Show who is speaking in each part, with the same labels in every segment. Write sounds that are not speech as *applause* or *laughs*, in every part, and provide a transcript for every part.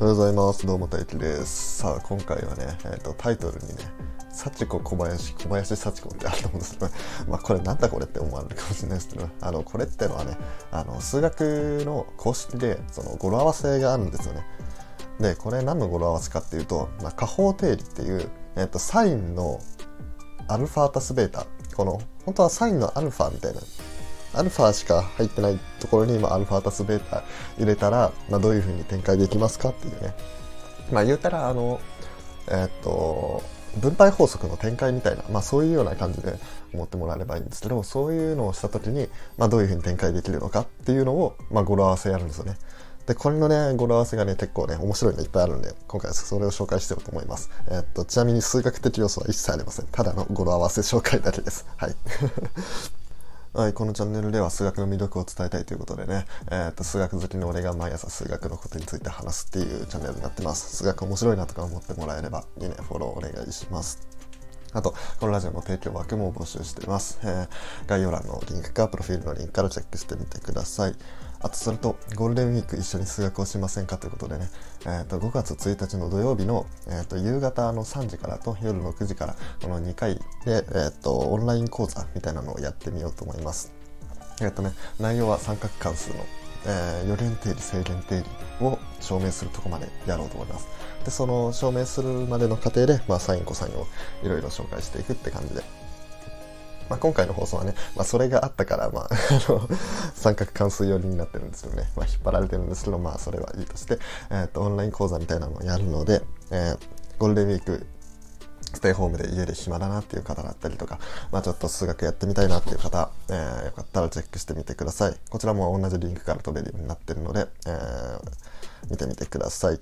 Speaker 1: おはようございます。どうも大輝です。さあ、今回はね、えーと、タイトルにね、幸子小林、小林幸子ってあると思うんですけど、まあ、これなんだこれって思われるかもしれないですけど、あの、これってのはね、あの、数学の公式で、その語呂合わせがあるんですよね。で、これ何の語呂合わせかっていうと、まあ、加法定理っていう、えっ、と、サインのアルファ足すベータ、この、本当はサインのアルファみたいなアルファしか入ってないところに、まあ、アルファ足すベータ入れたら、まあ、どういうふうに展開できますかっていうね。まあ、言うたら、あの、えーっと、分配法則の展開みたいな、まあ、そういうような感じで思ってもらえればいいんですけども、そういうのをした時に、まあ、どういうふうに展開できるのかっていうのを、まあ、語呂合わせやるんですよね。で、これのね、語呂合わせがね、結構ね、面白いのいっぱいあるんで、今回それを紹介してようと思います。えーっと、ちなみに数学的要素は一切ありません。ただの語呂合わせ紹介だけです。はい。はい、このチャンネルでは数学の魅力を伝えたいということでね、えー、と数学好きの俺が毎朝数学のことについて話すっていうチャンネルになってます。数学面白いなとか思ってもらえればいいね、フォローお願いします。あと、このラジオの提供枠も募集しています。えー概要欄のリンクかプロフィールのリンクからチェックしてみてください。あと、それと、ゴールデンウィーク一緒に数学をしませんかということでね、えー、と5月1日の土曜日の、えー、と夕方の3時からと夜の9時からこの2回で、えー、とオンライン講座みたいなのをやってみようと思います。えっとね、内容は三角関数の、えー、余弦定理正弦定理を証明するとこまでやろうと思います。で、その証明するまでの過程で、まあ、サイン、コサインをいろいろ紹介していくって感じで。まあ、今回の放送はね、まあ、それがあったから、まあ、*laughs* の、三角関数寄りになってるんですよね。まあ、引っ張られてるんですけど、まあ、それはいいとして、えっ、と、オンライン講座みたいなのをやるので、えーゴールデンウィークステイホームで家で暇だなっていう方だったりとか、まあちょっと数学やってみたいなっていう方、えーよかったらチェックしてみてください。こちらも同じリンクから飛べるようになってるので、えー見てみてください。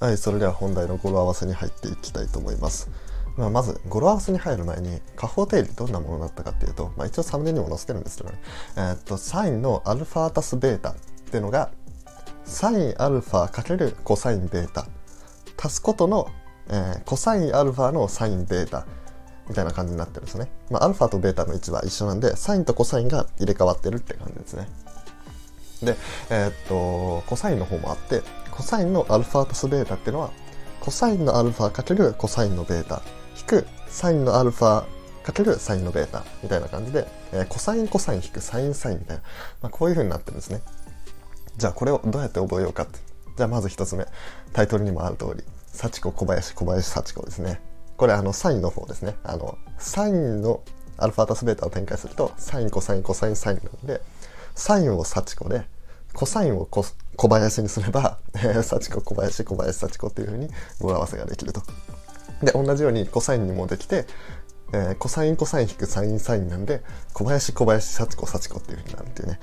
Speaker 1: はい、それでは本題の語呂合わせに入っていきたいと思います。まあ、まず、語呂合わせに入る前に、加法定理どんなものだったかっていうと、まあ、一応サムネにも載せてるんですけどね、えーっと、サインのアルファ足すベータ。っていうのが、サインアルファかけるコサインベータ。足すことの、えーコサインアルファのサインベータ。みたいな感じになってるんですね。まあ、アルファとベータの位置は一緒なんで、サインとコサインが入れ替わってるって感じですね。で、えーっと、コサインの方もあって、コサインのアルファ足すベータっていうのは、コサインのアルファかけるコサインのベータ、引くサインのアルファかけるサインのベータみたいな感じで、えーコサインコサイン引くサインサインみたいな、まあ、こういう風になってるんですね。じゃあこれをどうやって覚えようかって。じゃあまず一つ目。タイトルにもある通り。幸子小林小林幸子ですね。これあのサインの方ですね。あの、サインのアルファ足すベータを展開すると、サインコサインコサインサインなので、サインを幸子で、コサインを小林にすれば、えー、幸子小林小林幸子っていう風に語呂合わせができると。で、同じようにコサインにもできて、えーコサインコサイン引くサインサインなんで、小林小林幸子幸子っていう風になるっていうね。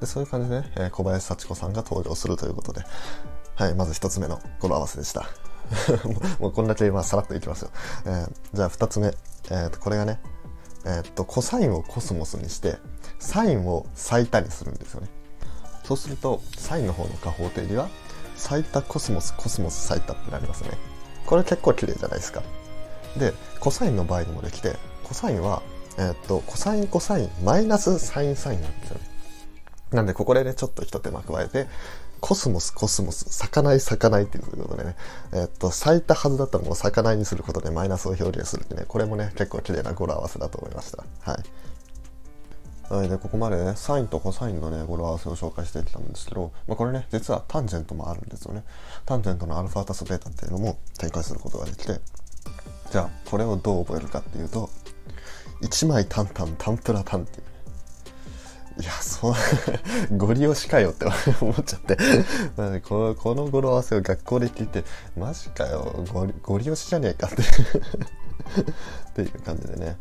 Speaker 1: でそういう感じでね、えー小林幸子さんが登場するということで、はい、まず一つ目の語呂合わせでした。*laughs* もうこんだけ、まあ、さらっといきますよ。えーじゃあ二つ目、えーと、これがね、えーと、コサインをコスモスにして、サインを咲いたにするんですよね。そうすると、サインの方の加法定理は、咲いたコスモス、コスモス咲いたってなりますね。これ結構綺麗じゃないですか。で、コサインの場合にもできて、コサインは、えーっと、コサインコサインマイナスサインサインなんですよね。なんで、ここでね、ちょっと一手間加えて、コスモス、コスモス、咲かない、咲かないっていうことでね、えーっと、咲いたはずだったのを咲かないにすることでマイナスを表現するってね、これもね、結構綺麗な語呂合わせだと思いました。はい。はい、でここまでねサインとコサインのね語呂合わせを紹介してきたんですけど、まあ、これね実はタンジェントもあるんですよね。タンジェントのアルファ足すベータっていうのも展開することができてじゃあこれをどう覚えるかっていうと1枚タンタンタンプラタンっていう。いやそうゴリ押しかよって *laughs* 思っちゃって。このこの語呂合わせを学校で聞いてマジかよゴリゴリ押しじゃねえかって。*laughs* っていう感じでね。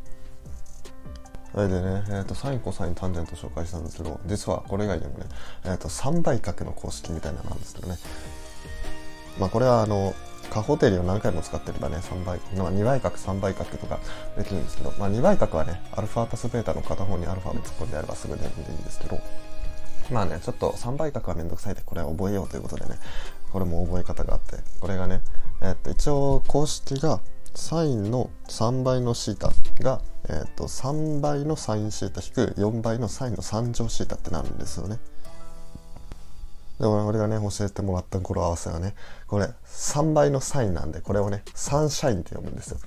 Speaker 1: それでね、えー、とサインコサインタンジェント紹介したんですけど実はこれ以外にもね、えー、と3倍角の公式みたいなのなんですけどね。まあこれはあの加法定理を何回も使ってればね3倍、まあ、2倍角3倍角とかできるんですけど、まあ、2倍角はねアルファ足すベータの片方にアルファを突っ込んでやればすぐ出るんでいいんですけどまあねちょっと3倍角はめんどくさいでこれは覚えようということでねこれも覚え方があってこれがね、えー、と一応公式がサインの3倍のシータが、えー、と3倍のサインシータ引く4倍のサインの3乗シータってなるんですよね。で俺がね教えてもらった語呂合わせはねこれ3倍のサインなんでこれをねサンシャインって読むんですよ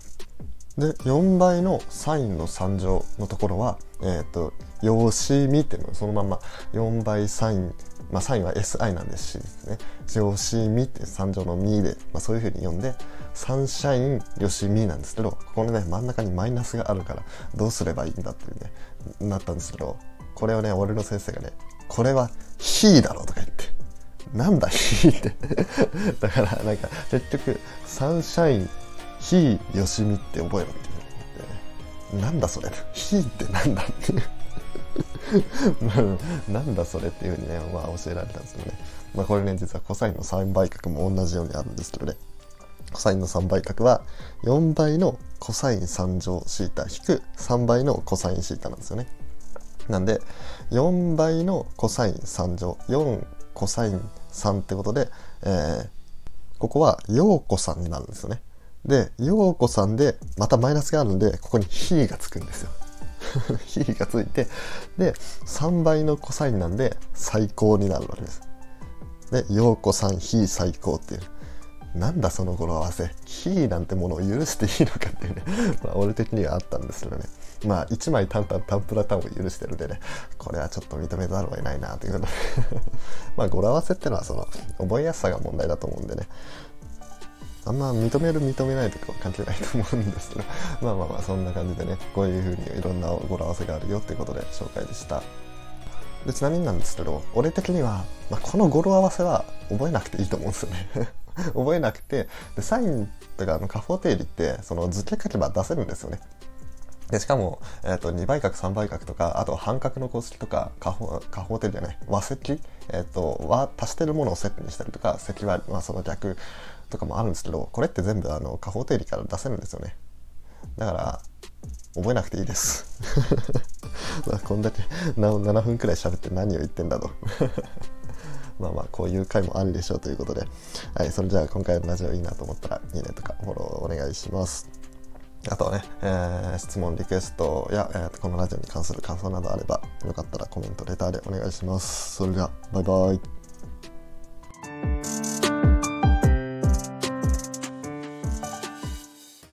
Speaker 1: で4倍のサインの3乗のところはえっ、ー、とよしみっていうのそのまま4倍サインまあサインは SI なんですしですね。よしみって3乗のみで、まあ、そういうふうに読んでサンシャインよしみなんですけどここのね真ん中にマイナスがあるからどうすればいいんだっていうねなったんですけどこれをね俺の先生がねこれは「ひ」だろとか言ってなんだひって。*laughs* だからなんか結局サンシャインひよしみって覚えろって言って、なんだそれ。ひってなんだっていう。*laughs* なんだそれっていうふうにね、まあ、教えられたんですよね。まあ、これね、実はコサインの3倍角も同じようにあるんですけどね。コサインの3倍角は4倍のコサイン3乗シータ引く3倍のコサインシータなんですよね。なんで4倍のコサイン3乗4コサイン3ってことで、えー、ここは陽子さんになるんですよね。で、陽子さんでまたマイナスがあるんで、ここに比がつくんですよ。*laughs* 比がついて、で、3倍のコサインなんで最高になるわけです。で、陽子さん比最高っていう。なんだその語呂合わせ。非なんてものを許していいのかっていうね。*laughs* まあ、俺的にはあったんですけどね。まあ、1枚タンタンタンプラタンを許してるんでね、これはちょっと認めざるを得ないなということで *laughs* まあ、語呂合わせってのはその、覚えやすさが問題だと思うんでね。あんま認める認めないとかは関係ないと思うんですけど *laughs* まあまあまあそんな感じでねこういう風にいろんな語呂合わせがあるよっていうことで紹介でした。でちなみになんですけど俺的には、まあ、この語呂合わせは覚えなくていいと思うんですよね。*laughs* 覚えなくてでサインとかあの下方定理ってその図形書けば出せるんですよね。でしかも、えーと、2倍角3倍角とかあと半角の公式とか下方下方定理じゃない和積、えーと、和足してるものをセットにしたりとか積は、まあ、その逆とかもあるんですけどこれって全部あの下方定理から出せるんですよねだから覚えなくていいです *laughs* こんだけ7分くらい喋って何を言ってんだと *laughs* まあまあこういう回もあるでしょうということで、はい、それじゃあ今回のラジオいいなと思ったらいいねとかフォローお願いします。あとはね、えー、質問、リクエストや、えー、このラジオに関する感想などあれば、よかったらコメント、レターでお願いします。それでは、バイバイ。